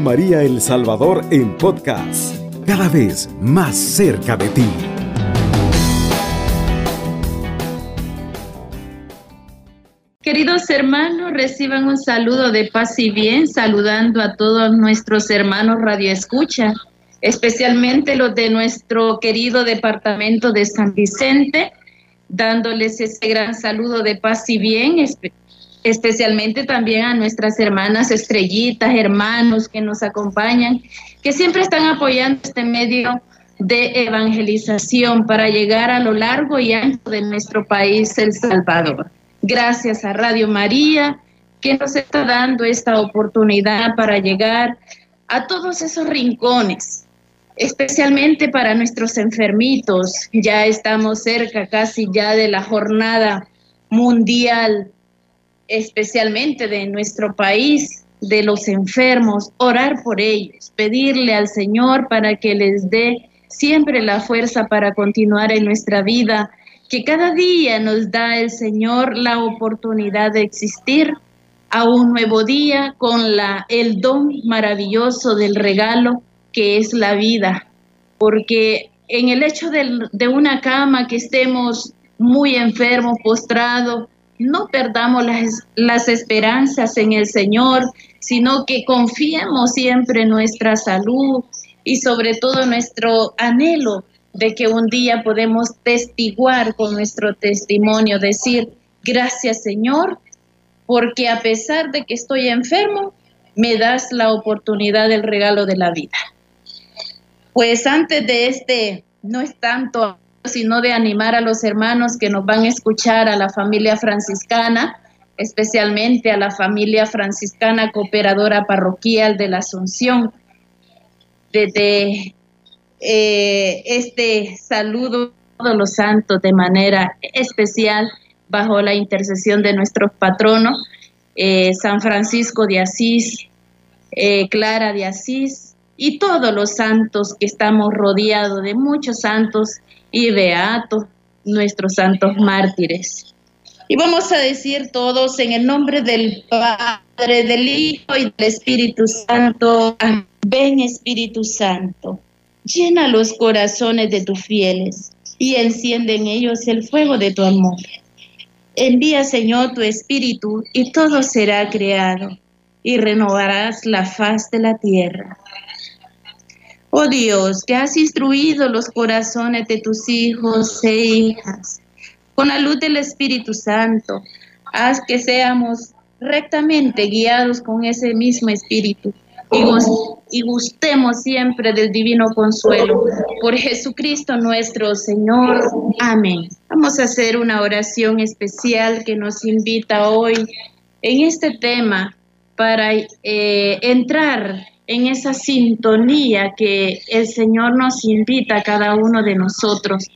María El Salvador en podcast, cada vez más cerca de ti. Queridos hermanos, reciban un saludo de paz y bien, saludando a todos nuestros hermanos Radio Escucha, especialmente los de nuestro querido departamento de San Vicente, dándoles ese gran saludo de paz y bien, especialmente también a nuestras hermanas estrellitas, hermanos que nos acompañan, que siempre están apoyando este medio de evangelización para llegar a lo largo y ancho de nuestro país, El Salvador. Gracias a Radio María, que nos está dando esta oportunidad para llegar a todos esos rincones, especialmente para nuestros enfermitos. Ya estamos cerca casi ya de la jornada mundial especialmente de nuestro país, de los enfermos, orar por ellos, pedirle al Señor para que les dé siempre la fuerza para continuar en nuestra vida, que cada día nos da el Señor la oportunidad de existir a un nuevo día con el don maravilloso del regalo que es la vida, porque en el hecho de, de una cama que estemos muy enfermos, postrados, no perdamos las, esperanzas en el Señor, sino que confiemos siempre en nuestra salud y sobre todo nuestro anhelo de que un día podemos testiguar con nuestro testimonio, decir, gracias Señor, porque a pesar de que estoy enfermo, me das la oportunidad del regalo de la vida. Pues antes de este, no es tanto sino de animar a los hermanos que nos van a escuchar, a la familia franciscana, especialmente a la familia franciscana cooperadora parroquial de la Asunción. Desde eh, este saludo a todos los santos de manera especial bajo la intercesión de nuestros patronos, eh, San Francisco de Asís, eh, Clara de Asís y todos los santos que estamos rodeados de muchos santos y beatos nuestros santos mártires. Y vamos a decir todos en el nombre del Padre, del Hijo y del Espíritu Santo. Ven Espíritu Santo, llena los corazones de tus fieles y enciende en ellos el fuego de tu amor. Envía, Señor, tu Espíritu y todo será creado y renovarás la faz de la tierra. Oh Dios, que has instruido los corazones de tus hijos e hijas con la luz del Espíritu Santo, haz que seamos rectamente guiados con ese mismo Espíritu y, gustemos siempre del divino consuelo. Por Jesucristo nuestro Señor. Amén. Vamos a hacer una oración especial que nos invita hoy en este tema para eh, entrar en esa sintonía que el Señor nos invita a cada uno de nosotros,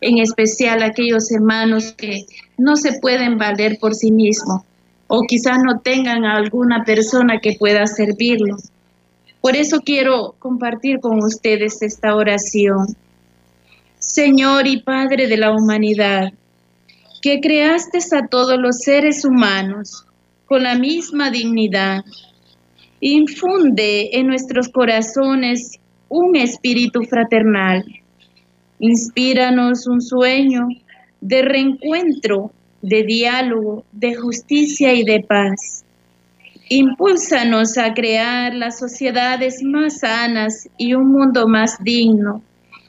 en especial aquellos hermanos que no se pueden valer por sí mismos o quizás no tengan a alguna persona que pueda servirlos. Por eso quiero compartir con ustedes esta oración. Señor y Padre de la humanidad, que creaste a todos los seres humanos con la misma dignidad, Infunde en nuestros corazones un espíritu fraternal. Inspíranos un sueño de reencuentro, de diálogo, de justicia y de paz. Impúlsanos a crear las sociedades más sanas y un mundo más digno,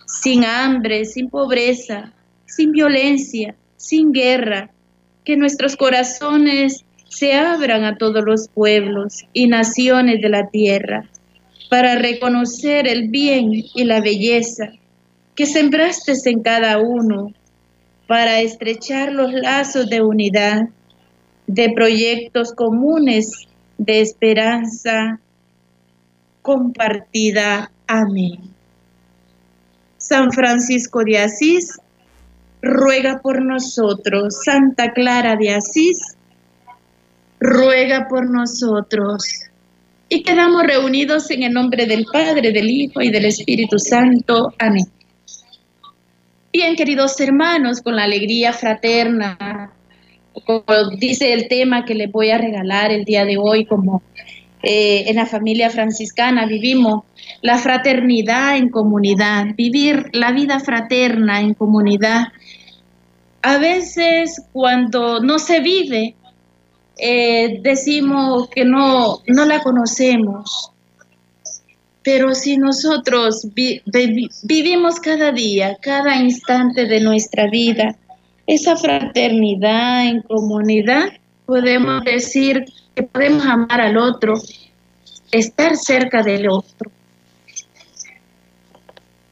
sin hambre, sin pobreza, sin violencia, sin guerra. Que nuestros corazones se abran a todos los pueblos y naciones de la tierra para reconocer el bien y la belleza que sembraste en cada uno, para estrechar los lazos de unidad, de proyectos comunes, de esperanza compartida. Amén. San Francisco de Asís, ruega por nosotros. Santa Clara de Asís, ruega por nosotros. Y quedamos reunidos en el nombre del Padre, del Hijo y del Espíritu Santo. Amén. Bien, queridos hermanos, con la alegría fraterna, como dice el tema que les voy a regalar el día de hoy como eh, en la familia franciscana vivimos la fraternidad en comunidad, vivir la vida fraterna en comunidad. A veces cuando no se vive, eh, decimos que no, no la conocemos. Pero si nosotros vivimos cada día, cada instante de nuestra vida, esa fraternidad en comunidad, podemos decir que podemos amar al otro, estar cerca del otro.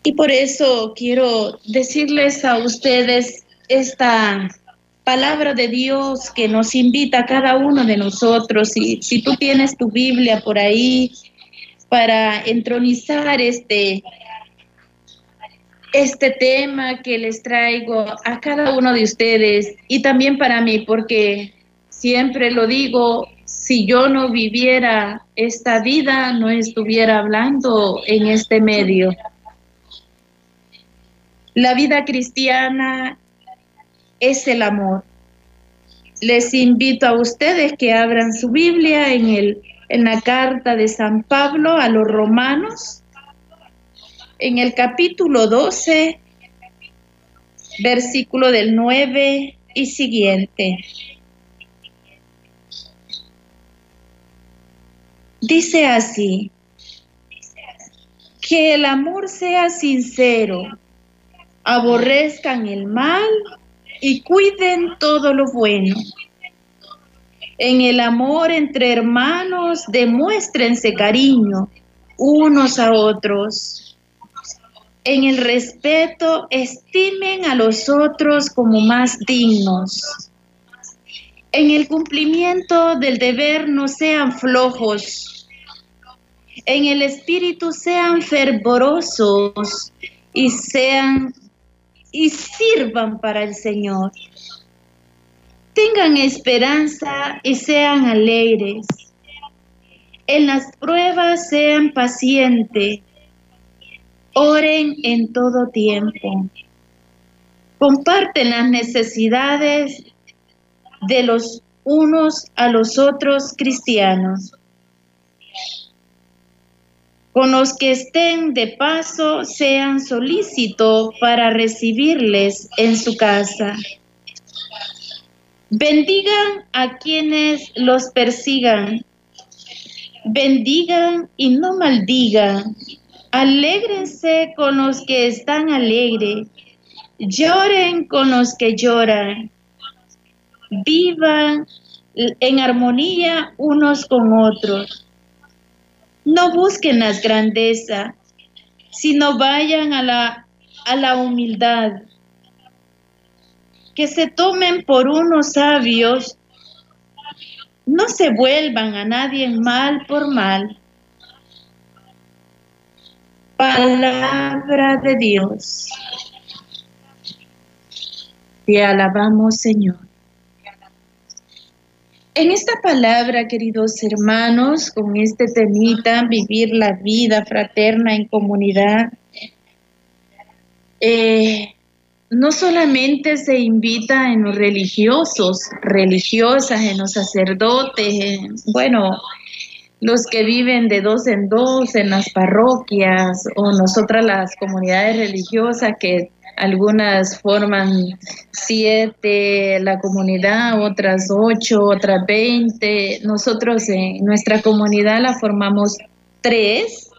Y por eso quiero decirles a ustedes esta palabra de Dios que nos invita a cada uno de nosotros. Y si tú tienes tu Biblia por ahí para entronizar este, este tema que les traigo a cada uno de ustedes y también para mí, porque siempre lo digo, si yo no viviera esta vida, no estuviera hablando en este medio. La vida cristiana es el amor. Les invito a ustedes que abran su Biblia en, el, en la carta de San Pablo a los romanos, en el capítulo 12, versículo del 9 y siguiente. Dice así, que el amor sea sincero, aborrezcan el mal y cuiden todo lo bueno. En el amor entre hermanos demuéstrense cariño unos a otros. En el respeto estimen a los otros como más dignos. En el cumplimiento del deber no sean flojos. En el espíritu sean fervorosos y sean y sirvan para el Señor. Tengan esperanza y sean alegres. En las pruebas sean pacientes. Oren en todo tiempo. Comparten las necesidades de los unos a los otros cristianos. Con los que estén de paso, sean solícitos para recibirles en su casa. Bendigan a quienes los persigan. Bendigan y no maldigan. Alégrense con los que están alegres. Lloren con los que lloran. Vivan en armonía unos con otros no busquen las grandezas, sino vayan a la, a la humildad. Que se tomen por unos sabios, no se vuelvan a nadie mal por mal. Palabra de Dios. Te alabamos, Señor. En esta palabra, queridos hermanos, con este temita, vivir la vida fraterna en comunidad, eh, no solamente se invita en los religiosos, religiosas, en los sacerdotes, bueno, los que viven de dos en dos en las parroquias o nosotras las comunidades religiosas que algunas forman siete, la comunidad, otras ocho, otras veinte. Nosotros en nuestra comunidad la formamos tres.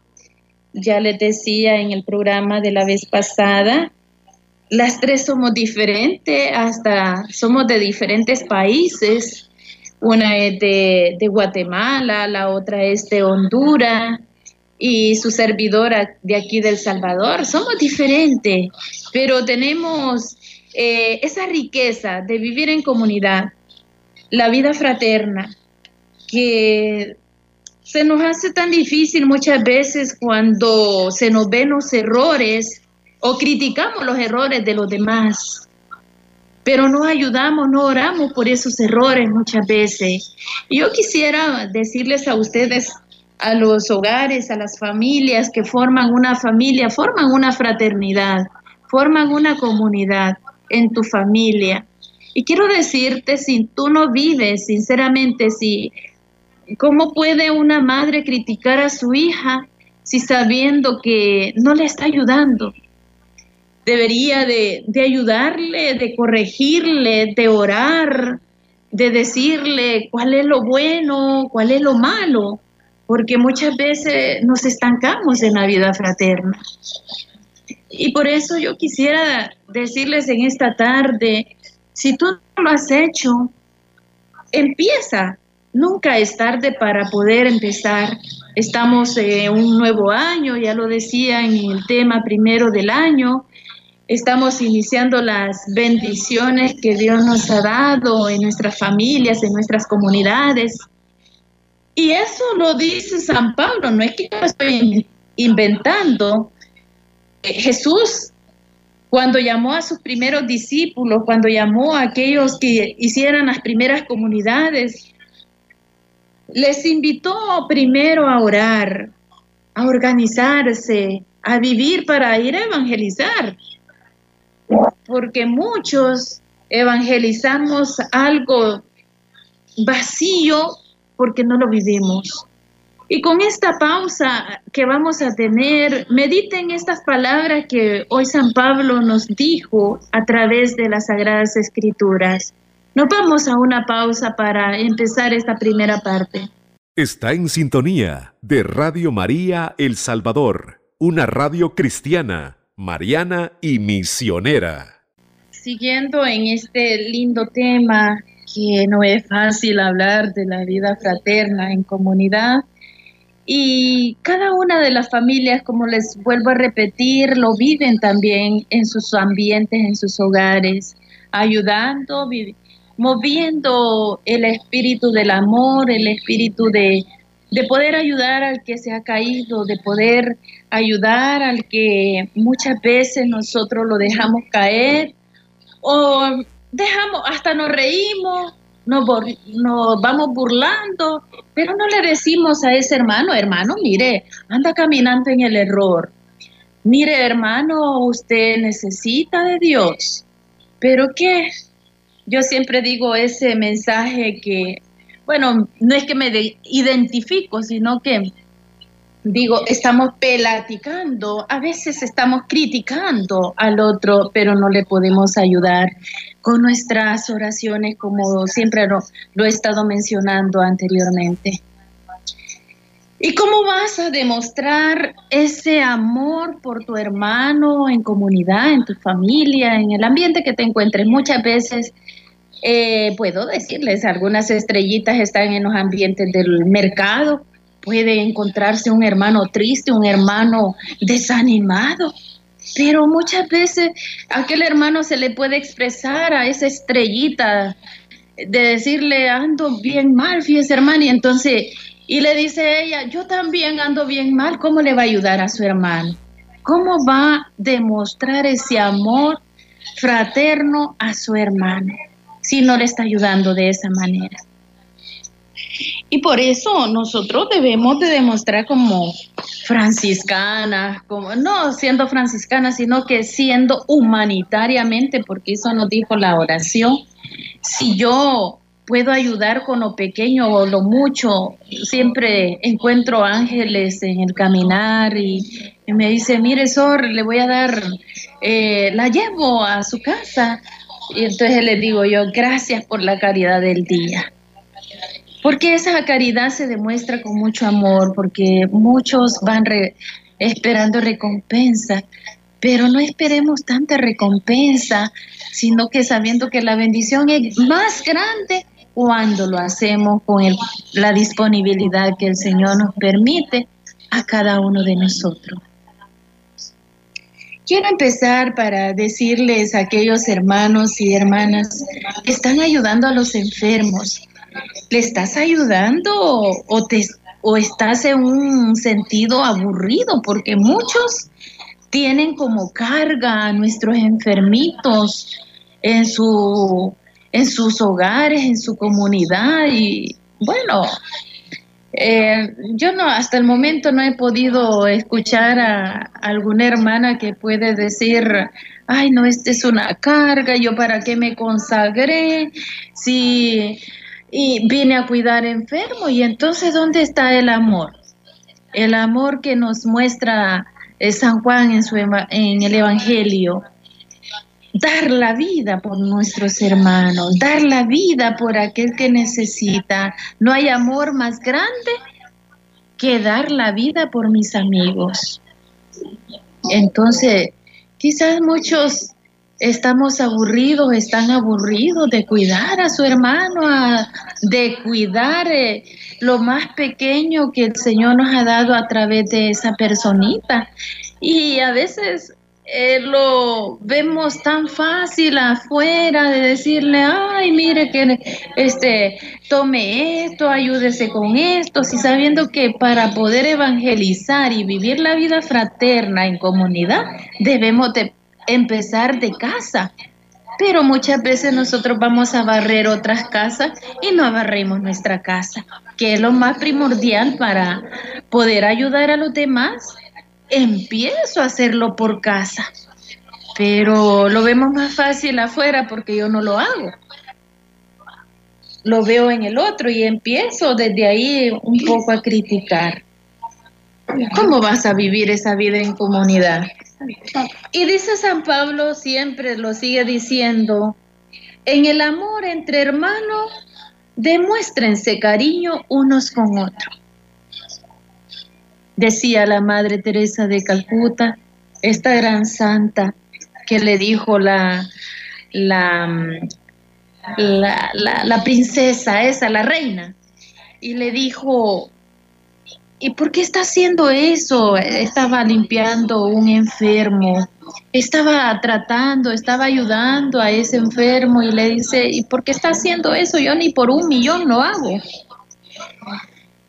Ya les decía en el programa de la vez pasada, las tres somos diferentes, hasta somos de diferentes países. Una es de, de Guatemala, la otra es de Honduras, y su servidora de aquí del Salvador. Somos diferentes, pero tenemos eh, esa riqueza de vivir en comunidad, la vida fraterna, que se nos hace tan difícil muchas veces cuando se nos ven los errores o criticamos los errores de los demás, pero no ayudamos, no oramos por esos errores muchas veces. yo quisiera decirles a ustedes a los hogares, a las familias que forman una familia, forman una fraternidad, forman una comunidad en tu familia. Y quiero decirte, si tú no vives, sinceramente, si ¿Cómo puede una madre criticar a su hija si sabiendo que no le está ayudando? Debería de, de ayudarle, de corregirle, de orar, de decirle cuál es lo bueno, cuál es lo malo, porque muchas veces nos estancamos en la vida fraterna. Y por eso yo quisiera decirles en esta tarde, si tú no lo has hecho, empieza. Nunca es tarde para poder empezar. Estamos en un nuevo año, ya lo decía en el tema primero del año. Estamos iniciando las bendiciones que Dios nos ha dado en nuestras familias, en nuestras comunidades. Y eso lo dice San Pablo, no es que yo estoy inventando. Jesús, cuando llamó a sus primeros discípulos, cuando llamó a aquellos que hicieran las primeras comunidades, les invitó primero a orar, a organizarse, a vivir para ir a evangelizar. Porque muchos evangelizamos algo vacío porque no lo vivimos. Y con esta pausa que vamos a tener, mediten estas palabras que hoy San Pablo nos dijo a través de las Sagradas Escrituras. Nos vamos a una pausa para empezar esta primera parte. Está en sintonía de Radio María El Salvador, una radio cristiana, mariana y misionera. Siguiendo en este lindo tema que no es fácil hablar de la vida fraterna en comunidad, y cada una de las familias, como les vuelvo a repetir, lo viven también en sus ambientes, en sus hogares, ayudando, moviendo el espíritu del amor, el espíritu de, de poder ayudar al que se ha caído, de poder ayudar al que muchas veces nosotros lo dejamos caer o dejamos, hasta nos reímos nos, vamos burlando, pero no le decimos a ese hermano, hermano, mire, anda caminando en el error. Mire, hermano, usted necesita de Dios. Pero qué, yo siempre digo ese mensaje que, bueno, no es que me identifico, sino que digo, estamos platicando, a veces estamos criticando al otro, pero no le podemos ayudar con nuestras oraciones, como siempre lo, he estado mencionando anteriormente. ¿Y cómo vas a demostrar ese amor por tu hermano en comunidad, en tu familia, en el ambiente que te encuentres? Muchas veces eh, puedo decirles, algunas estrellitas están en los ambientes del mercado, puede encontrarse un hermano triste, un hermano desanimado, pero muchas veces aquel hermano se le puede expresar a esa estrellita de decirle ando bien mal, fíjese hermano, y entonces, y le dice ella, yo también ando bien mal, ¿cómo le va a ayudar a su hermano? ¿Cómo va a demostrar ese amor fraterno a su hermano si no le está ayudando de esa manera? Y por eso nosotros debemos de demostrar como franciscanas, como no siendo franciscanas, sino que siendo humanitariamente, porque eso nos dijo la oración. Si yo puedo ayudar con lo pequeño o lo mucho, siempre encuentro ángeles en el caminar y, me dice, mire, Sor, le voy a dar, eh, la llevo a su casa. Y entonces le digo yo, gracias por la caridad del día. Porque esa caridad se demuestra con mucho amor, porque muchos van esperando recompensa, pero no esperemos tanta recompensa, sino que sabiendo que la bendición es más grande cuando lo hacemos con la disponibilidad que el Señor nos permite a cada uno de nosotros. Quiero empezar para decirles a aquellos hermanos y hermanas que están ayudando a los enfermos, ¿Le estás ayudando o, te, o estás en un sentido aburrido? Porque muchos tienen como carga a nuestros enfermitos en, su, en sus hogares, en su comunidad y bueno, eh, yo no, hasta el momento no he podido escuchar a, alguna hermana que puede decir, ay, no, esta es una carga, yo para qué me consagré, si y vine a cuidar enfermo. Y entonces, ¿dónde está el amor? El amor que nos muestra eh, San Juan en, su, en el Evangelio. Dar la vida por nuestros hermanos, dar la vida por aquel que necesita. No hay amor más grande que dar la vida por mis amigos. Entonces, quizás muchos estamos aburridos, están aburridos de cuidar a su hermano, de cuidar eh, lo más pequeño que el Señor nos ha dado a través de esa personita. Y a veces eh, lo vemos tan fácil afuera de decirle, ay, mire que este, tome esto, ayúdese con esto, y sabiendo que para poder evangelizar y vivir la vida fraterna en comunidad, debemos de empezar de casa. Pero muchas veces nosotros vamos a barrer otras casas y no barremos nuestra casa, que es lo más primordial para poder ayudar a los demás. Empiezo a hacerlo por casa, pero lo vemos más fácil afuera porque yo no lo hago. Lo veo en el otro y empiezo desde ahí un poco a criticar. ¿Cómo vas a vivir esa vida en comunidad? Y dice San Pablo, siempre lo sigue diciendo, en el amor entre hermanos, demuéstrense cariño unos con otros. Decía la Madre Teresa de Calcuta, esta gran santa que le dijo la, la, la, princesa esa, la reina, y le dijo, ¿Y por qué está haciendo eso? Estaba limpiando un enfermo, estaba tratando, estaba ayudando a ese enfermo y le dice, ¿y por qué está haciendo eso? Yo ni por un millón lo hago.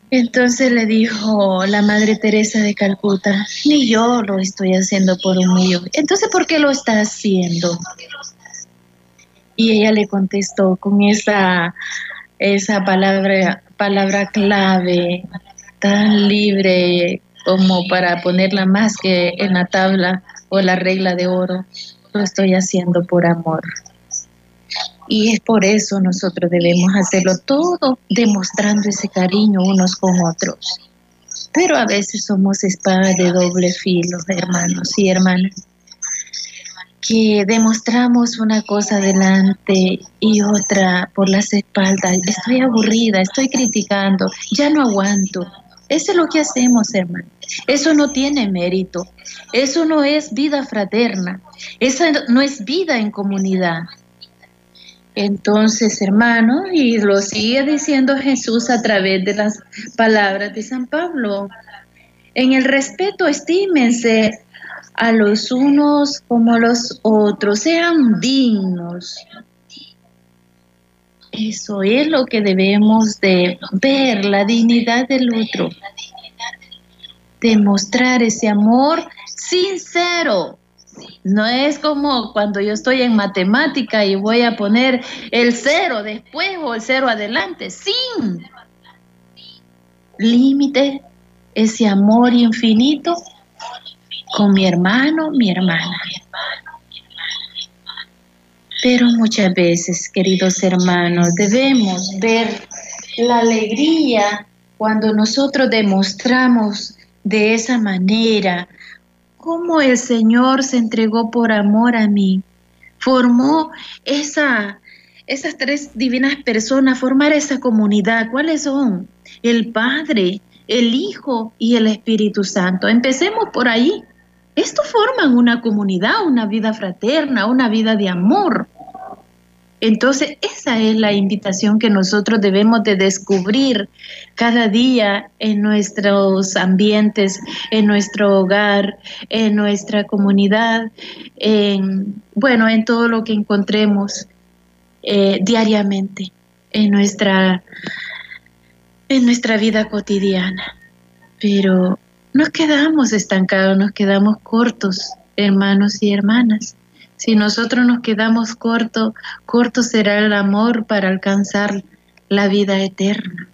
Entonces le dijo la Madre Teresa de Calcuta, ni yo lo estoy haciendo por un millón. Entonces, ¿por qué lo está haciendo? Y ella le contestó con esa, esa palabra, palabra clave, tan libre como para ponerla más que en la tabla o la regla de oro. Lo estoy haciendo por amor. Y es por eso nosotros debemos hacerlo todo demostrando ese cariño unos con otros. Pero a veces somos espadas de doble filo, hermanos y hermanas, que demostramos una cosa delante y otra por las espaldas. Estoy aburrida, estoy criticando, ya no aguanto. Eso es lo que hacemos, hermano. Eso no tiene mérito. Eso no es vida fraterna. Eso no es vida en comunidad. Entonces, hermano, y lo sigue diciendo Jesús a través de las palabras de San Pablo. En el respeto, estímense a los unos como a los otros, sean dignos, eso es lo que debemos de ver, la dignidad del otro. Demostrar ese amor sincero. No es como cuando yo estoy en matemática y voy a poner el cero después o el cero adelante, sin límite, ese amor infinito con mi hermano, mi hermana. Pero muchas veces, queridos hermanos, debemos ver la alegría cuando nosotros demostramos de esa manera cómo el Señor se entregó por amor a mí. Formó esa, esas tres divinas personas, formar esa comunidad. ¿Cuáles son? El Padre, el Hijo y el Espíritu Santo. Empecemos por ahí. Esto forman una comunidad, una vida fraterna, una vida de amor. Entonces, esa es la invitación que nosotros debemos de descubrir cada día en nuestros ambientes, en nuestro hogar, en nuestra comunidad, en, bueno, en todo lo que encontremos eh, diariamente en nuestra, en nuestra vida cotidiana. Pero nos quedamos estancados, nos quedamos cortos, hermanos y hermanas. Si nosotros nos quedamos cortos, corto será el amor para alcanzar la vida eterna.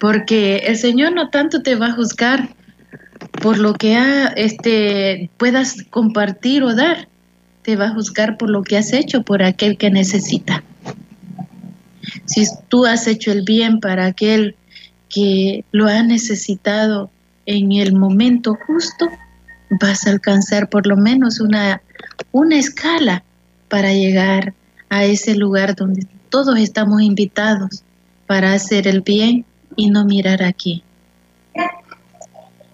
Porque el Señor no tanto te va a juzgar por lo que este, puedas compartir o dar, te va a juzgar por lo que has hecho por aquel que necesita. Si tú has hecho el bien para aquel que lo ha necesitado en el momento justo, vas a alcanzar por lo menos una, una escala para llegar a ese lugar donde todos estamos invitados para hacer el bien y no mirar aquí.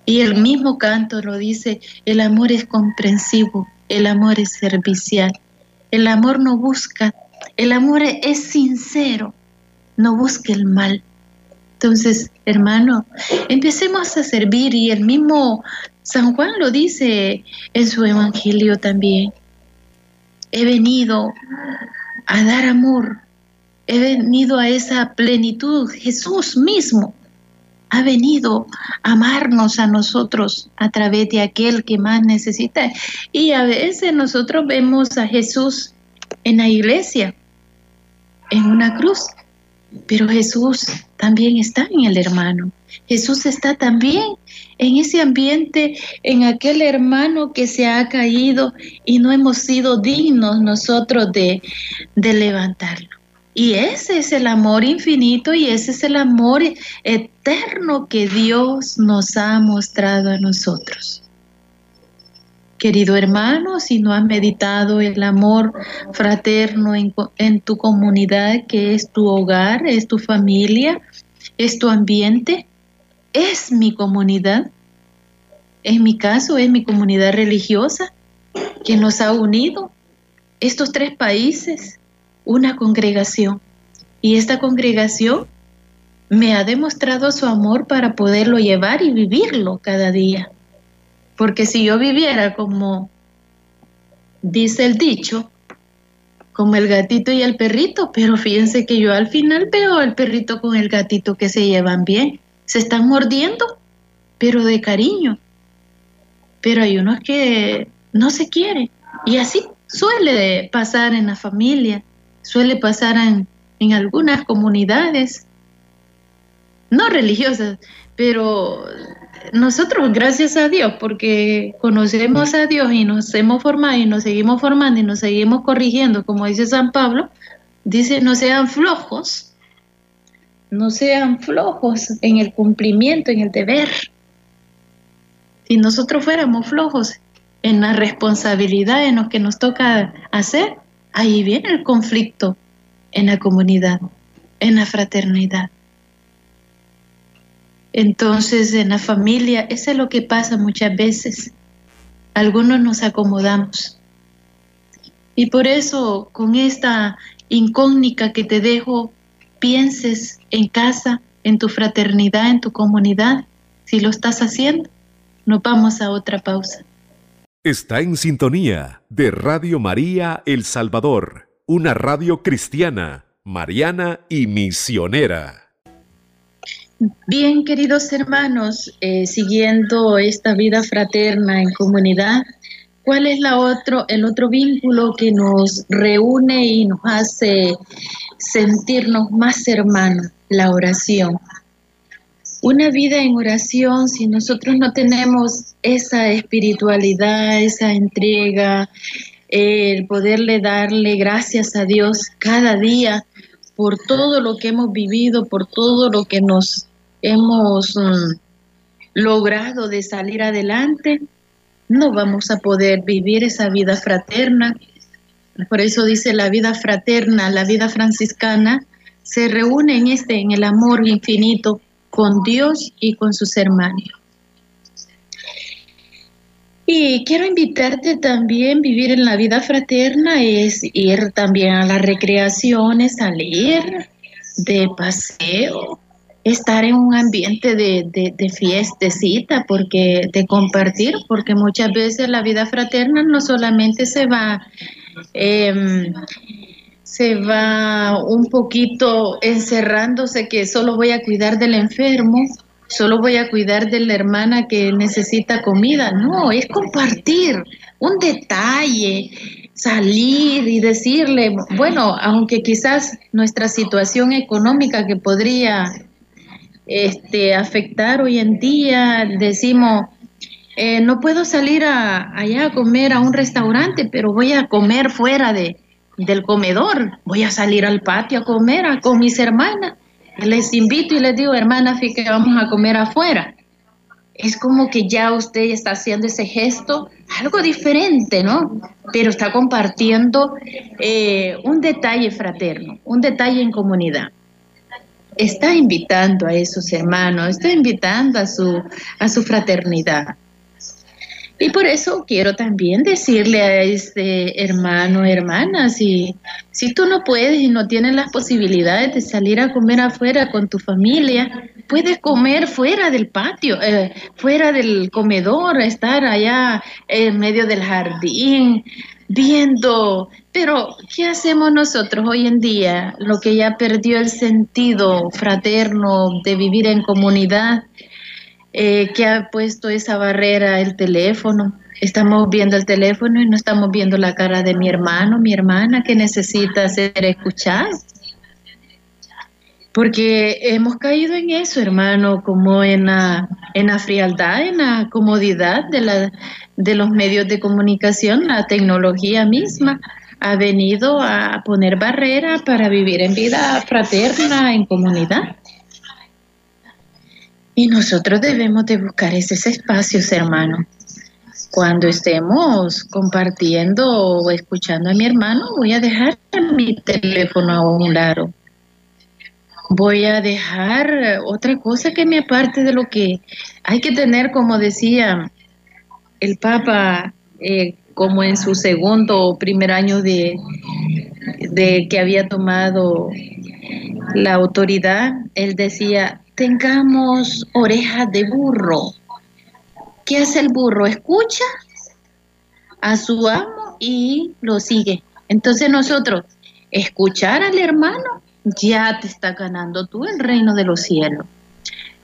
Y el mismo canto lo dice, el amor es comprensivo, el amor es servicial, el amor no busca, el amor es sincero, no busca el mal. Entonces, hermano, empecemos a servir y el mismo San Juan lo dice en su evangelio también. He venido a dar amor, he venido a esa plenitud. Jesús mismo ha venido a amarnos a nosotros a través de aquel que más necesita. Y a veces nosotros vemos a Jesús en la iglesia, en una cruz, pero Jesús también está en el hermano. Jesús está también en ese ambiente, en aquel hermano que se ha caído y no hemos sido dignos nosotros de, de levantarlo. Y ese es el amor infinito y ese es el amor eterno que Dios nos ha mostrado a nosotros. Querido hermano, si no has meditado el amor fraterno en, tu comunidad, que es tu hogar, es tu familia, es tu ambiente, es mi comunidad, en mi caso es mi comunidad religiosa que nos ha unido, estos tres países, una congregación. Y esta congregación me ha demostrado su amor para poderlo llevar y vivirlo cada día. Porque si yo viviera como dice el dicho, como el gatito y el perrito, pero fíjense que yo al final veo al perrito con el gatito que se llevan bien, se están mordiendo, pero de cariño. Pero hay unos que no se quieren y así suele pasar en la familia suele pasar en, algunas comunidades, no religiosas, pero nosotros, gracias a Dios, porque conocemos a Dios y nos hemos formado y nos seguimos formando y nos seguimos corrigiendo, como dice San Pablo, dice, no sean flojos, no sean flojos en el cumplimiento, en el deber. Si nosotros fuéramos flojos en la responsabilidad en lo que nos toca hacer, ahí viene el conflicto en la comunidad, en la fraternidad. Entonces, en la familia, eso es lo que pasa muchas veces. Algunos nos acomodamos. Y por eso, con esta incógnita que te dejo, pienses en casa, en tu fraternidad, en tu comunidad. Si lo estás haciendo, nos vamos a otra pausa. Está en sintonía de Radio María El Salvador, una radio cristiana, mariana y misionera. Bien, queridos hermanos, eh, siguiendo esta vida fraterna en comunidad, ¿cuál es la otro, el otro vínculo que nos reúne y nos hace sentirnos más hermanos? La oración. Una vida en oración, si nosotros no tenemos esa espiritualidad, esa entrega, el poderle darle gracias a Dios cada día por todo lo que hemos vivido, por todo lo que nos hemos mm, logrado de salir adelante, no vamos a poder vivir esa vida fraterna. Por eso dice la vida fraterna, la vida franciscana, se reúne en este, en el amor infinito con Dios y con sus hermanos. Y quiero invitarte también a vivir en la vida fraterna, es ir también a las recreaciones, salir de paseo, estar en un ambiente de, de, fiestecita, porque, de compartir, porque muchas veces la vida fraterna no solamente se va eh, se va un poquito encerrándose que solo voy a cuidar del enfermo, solo voy a cuidar de la hermana que necesita comida. No, es compartir un detalle, salir y decirle, bueno, aunque quizás nuestra situación económica que podría este, afectar hoy en día, decimos, eh, no puedo salir a, allá a comer a un restaurante, pero voy a comer fuera de, del comedor, voy a salir al patio a comer con mis hermanas. Les invito y les digo, hermanas, que vamos a comer afuera. Es como que ya usted está haciendo ese gesto, algo diferente, ¿no? Pero está compartiendo eh, un detalle fraterno, un detalle en comunidad está invitando a esos hermanos, está invitando a su, a su fraternidad. Y por eso quiero también decirle a este hermano, hermana, si, si tú no puedes y no tienes las posibilidades de salir a comer afuera con tu familia, puedes comer fuera del patio, eh, fuera del comedor, estar allá en medio del jardín, viendo. Pero, ¿qué hacemos nosotros hoy en día? Lo que ya perdió el sentido fraterno de vivir en comunidad eh, que ha puesto esa barrera el teléfono. Estamos viendo el teléfono y no estamos viendo la cara de mi hermano, mi hermana que necesita ser escuchado. Porque hemos caído en eso, hermano, como en la, en la frialdad, en la comodidad de, la, de los medios de comunicación, la tecnología misma ha venido a poner barreras para vivir en vida fraterna, en comunidad. Y nosotros debemos de buscar esos espacios, hermano. Cuando estemos compartiendo o escuchando a mi hermano, voy a dejar mi teléfono a un lado. Voy a dejar otra cosa que me aparte de lo que hay que tener, como decía el Papa, eh, como en su segundo o primer año de, de que había tomado la autoridad, él decía, tengamos orejas de burro. ¿Qué hace el burro? Escucha a su amo y lo sigue. Entonces nosotros, escuchar al hermano, ya te está ganando tú el reino de los cielos.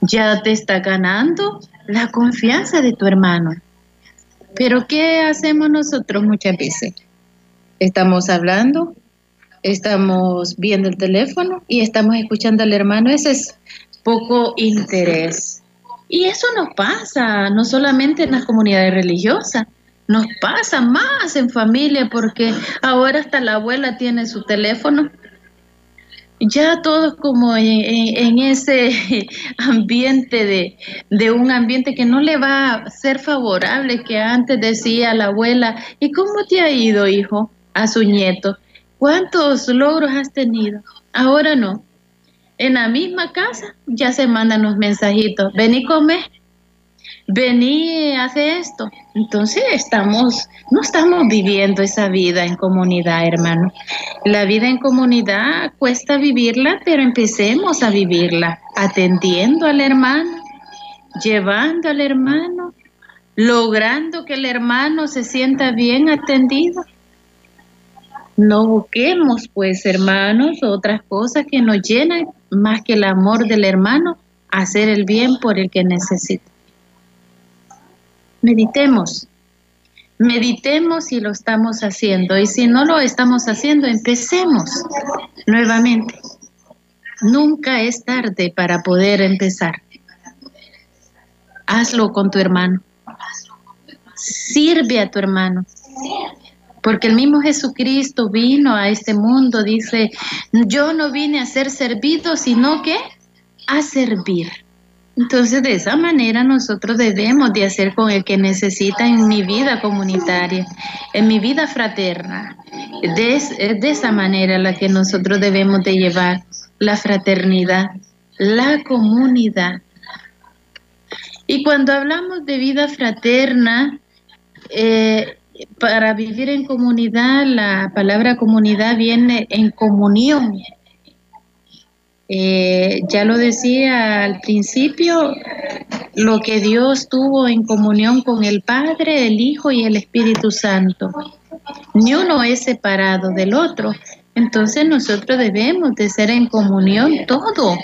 Ya te está ganando la confianza de tu hermano. Pero ¿qué hacemos nosotros muchas veces? Estamos hablando, estamos viendo el teléfono y estamos escuchando al hermano. Ese es poco interés. Y eso nos pasa, no solamente en las comunidades religiosas, nos pasa más en familia porque ahora hasta la abuela tiene su teléfono. Ya todos como en, ese ambiente de, de, un ambiente que no le va a ser favorable, que antes decía la abuela, ¿y cómo te ha ido, hijo? A su nieto. ¿Cuántos logros has tenido? Ahora no en la misma casa ya se mandan los mensajitos, ven y come, ven y hace esto. Entonces estamos, no estamos viviendo esa vida en comunidad, hermano. La vida en comunidad cuesta vivirla, pero empecemos a vivirla, atendiendo al hermano, llevando al hermano, logrando que el hermano se sienta bien atendido. No busquemos, pues, hermanos, otras cosas que nos llenan más que el amor del hermano, hacer el bien por el que necesita. Meditemos, meditemos si lo estamos haciendo y si no lo estamos haciendo, empecemos nuevamente. Nunca es tarde para poder empezar. Hazlo con tu hermano. Sirve a tu hermano. Porque el mismo Jesucristo vino a este mundo, dice, yo no vine a ser servido, sino que a servir. Entonces, de esa manera nosotros debemos de hacer con el que necesita en mi vida comunitaria, en mi vida fraterna. De, de esa manera la que nosotros debemos de llevar la fraternidad, la comunidad. Y cuando hablamos de vida fraterna, eh, para vivir en comunidad, la palabra comunidad viene en comunión. Eh, ya lo decía al principio, lo que Dios tuvo en comunión con el Padre, el Hijo y el Espíritu Santo. Ni uno es separado del otro. Entonces nosotros debemos de ser en comunión todo,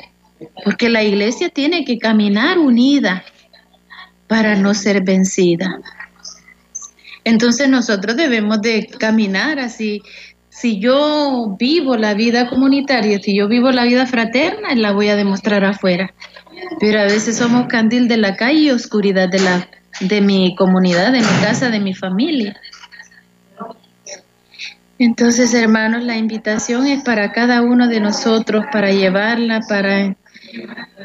porque la iglesia tiene que caminar unida para no ser vencida. Entonces nosotros debemos de caminar así. Si yo vivo la vida comunitaria, si yo vivo la vida fraterna, la voy a demostrar afuera. Pero a veces somos candil de la calle y oscuridad de, la, de mi comunidad, de mi casa, de mi familia. Entonces, hermanos, la invitación es para cada uno de nosotros, para llevarla, para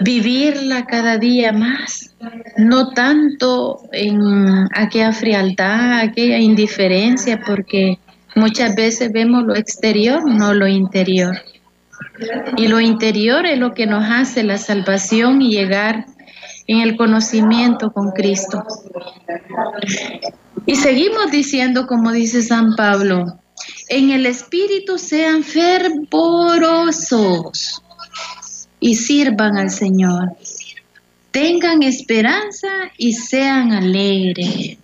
vivirla cada día más, no tanto en aquella frialdad, aquella indiferencia, porque muchas veces vemos lo exterior, no lo interior. Y lo interior es lo que nos hace la salvación y llegar en el conocimiento con Cristo. Y seguimos diciendo, como dice San Pablo, en el espíritu sean fervorosos y sirvan al Señor. Tengan esperanza y sean alegres.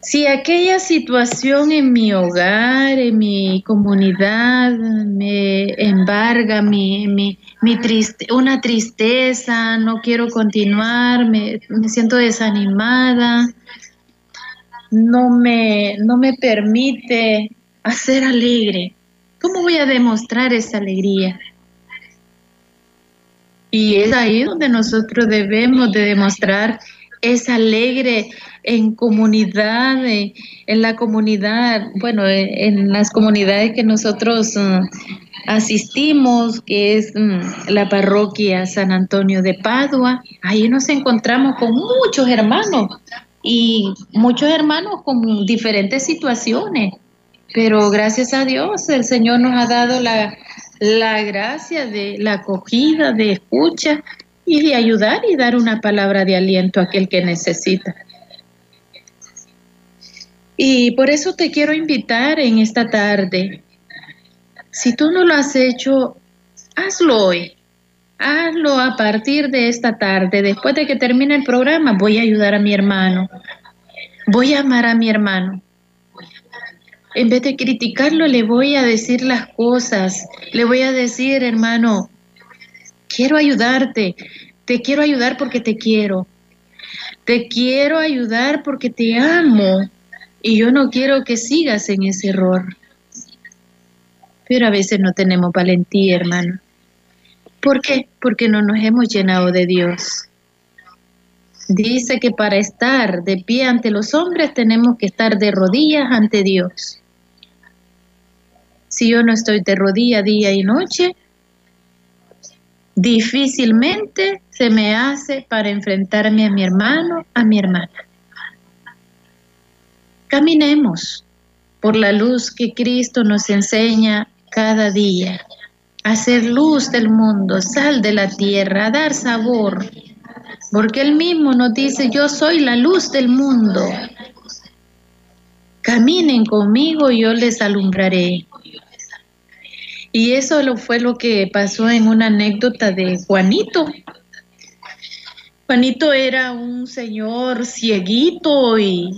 Si aquella situación en mi hogar, en mi comunidad, me embarga mi, mi, triste, una tristeza, no quiero continuar, me, me siento desanimada, no me, no me permite hacer alegre. ¿Cómo voy a demostrar esa alegría? Y es ahí donde nosotros debemos de demostrar esa alegre en comunidad, en la comunidad, bueno, en las comunidades que nosotros uh, asistimos, que es mm, la parroquia San Antonio de Padua. Ahí nos encontramos con muchos hermanos y muchos hermanos con diferentes situaciones. Pero gracias a Dios el Señor nos ha dado la, la gracia de la acogida, de escucha y de ayudar y dar una palabra de aliento a aquel que necesita. Y por eso te quiero invitar en esta tarde. Si tú no lo has hecho, hazlo hoy. Hazlo a partir de esta tarde. Después de que termine el programa, voy a ayudar a mi hermano. Voy a amar a mi hermano. En vez de criticarlo, le voy a decir las cosas. Le voy a decir, hermano, quiero ayudarte. Te quiero ayudar porque te quiero. Te quiero ayudar porque te amo. Y yo no quiero que sigas en ese error. Pero a veces no tenemos valentía, hermano. ¿Por qué? Porque no nos hemos llenado de Dios. Dice que para estar de pie ante los hombres tenemos que estar de rodillas ante Dios. Si yo no estoy de rodillas día y noche, difícilmente se me hace para enfrentarme a mi hermano, a mi hermana. Caminemos por la luz que Cristo nos enseña cada día hacer luz del mundo, sal de la tierra, a dar sabor, porque Él mismo nos dice, yo soy la luz del mundo. Caminen conmigo y yo les alumbraré. Y eso lo fue lo que pasó en una anécdota de Juanito. Juanito era un señor cieguito y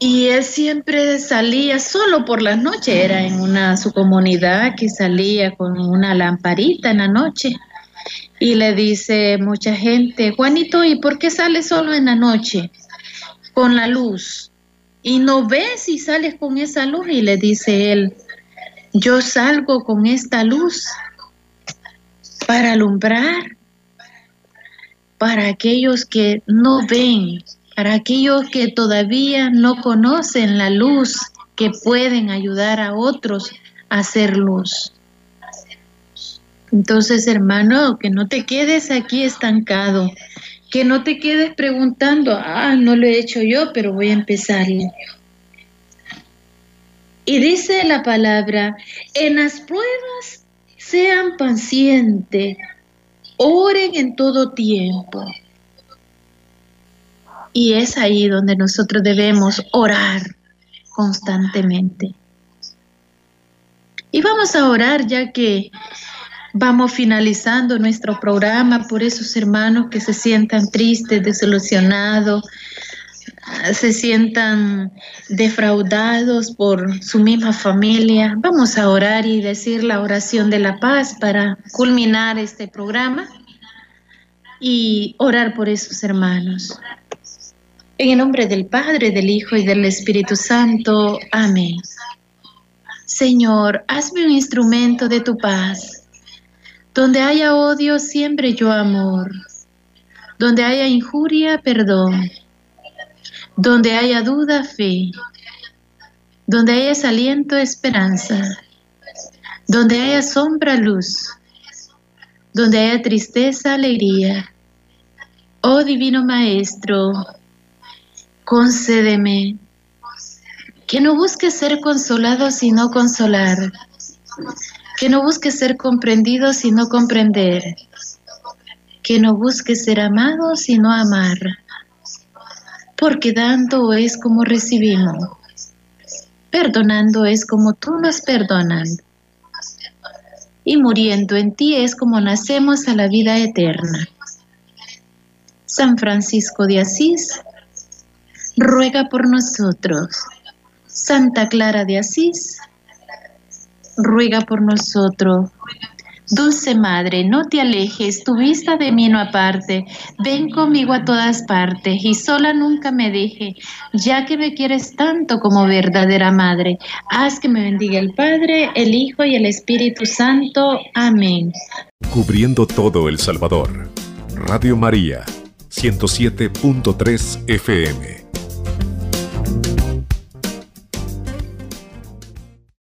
y él siempre salía solo por las noches, era en una su comunidad que salía con una lamparita en la noche. Y le dice mucha gente, Juanito, ¿y por qué sales solo en la noche? Con la luz. Y no ves si sales con esa luz. Y le dice él, yo salgo con esta luz para alumbrar para aquellos que no ven, para aquellos que todavía no conocen la luz, que pueden ayudar a otros a hacer luz. Entonces, hermano, que no te quedes aquí estancado, que no te quedes preguntando, ah, no lo he hecho yo, pero voy a empezar. Y dice la palabra, en las pruebas sean pacientes, oren en todo tiempo. Y es ahí donde nosotros debemos orar constantemente. Y vamos a orar ya que vamos finalizando nuestro programa por esos hermanos que se sientan tristes, desilusionados, se sientan defraudados por su misma familia. Vamos a orar y decir la oración de la paz para culminar este programa y orar por esos hermanos. En el nombre del Padre, del Hijo y del Espíritu Santo. Amén. Señor, hazme un instrumento de tu paz. Donde haya odio, siempre yo amor. Donde haya injuria, perdón. Donde haya duda, fe. Donde haya aliento, esperanza. Donde haya sombra, luz. Donde haya tristeza, alegría. Oh Divino Maestro, concédeme que no busque ser consolado sino consolar, que no busque ser comprendido sino comprender, que no busque ser amado sino amar, porque dando es como recibimos, perdonando es como tú nos perdonas, y muriendo en ti es como nacemos a la vida eterna. San Francisco de Asís, ruega por nosotros. Santa Clara de Asís, ruega por nosotros. Dulce Madre, no te alejes, tu vista de mí no aparte, ven conmigo a todas partes y sola nunca me deje, ya que me quieres tanto como verdadera Madre. Haz que me bendiga el Padre, el Hijo y el Espíritu Santo. Amén. Cubriendo todo El Salvador. Radio María, 107.3 FM.